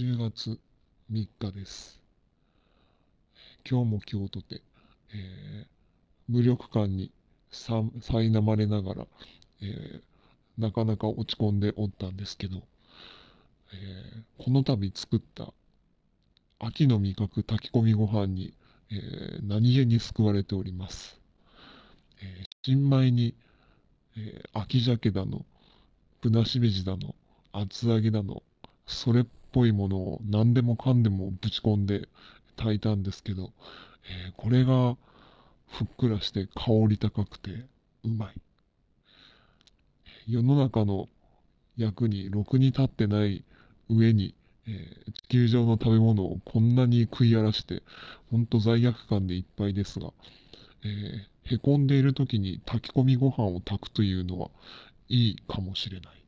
10月3日です。今日も今日とて、えー、無力感にさ苛まれながら、えー、なかなか落ち込んでおったんですけど、えー、この度作った秋の味覚炊き込みご飯に、え何気に救われております。え新米に、え秋鮭だの、ぶなしめじだの、厚揚げだの、それっぽいものを何でもかんでもぶち込んで炊いたんですけど、えー、これがふっくらして香り高くてうまい。世の中の役にろくに立ってない上に、えー、地球上の食べ物をこんなに食い荒らして、ほんと罪悪感でいっぱいですが、えー、へこんでいる時に炊き込みご飯を炊くというのはいいかもしれない。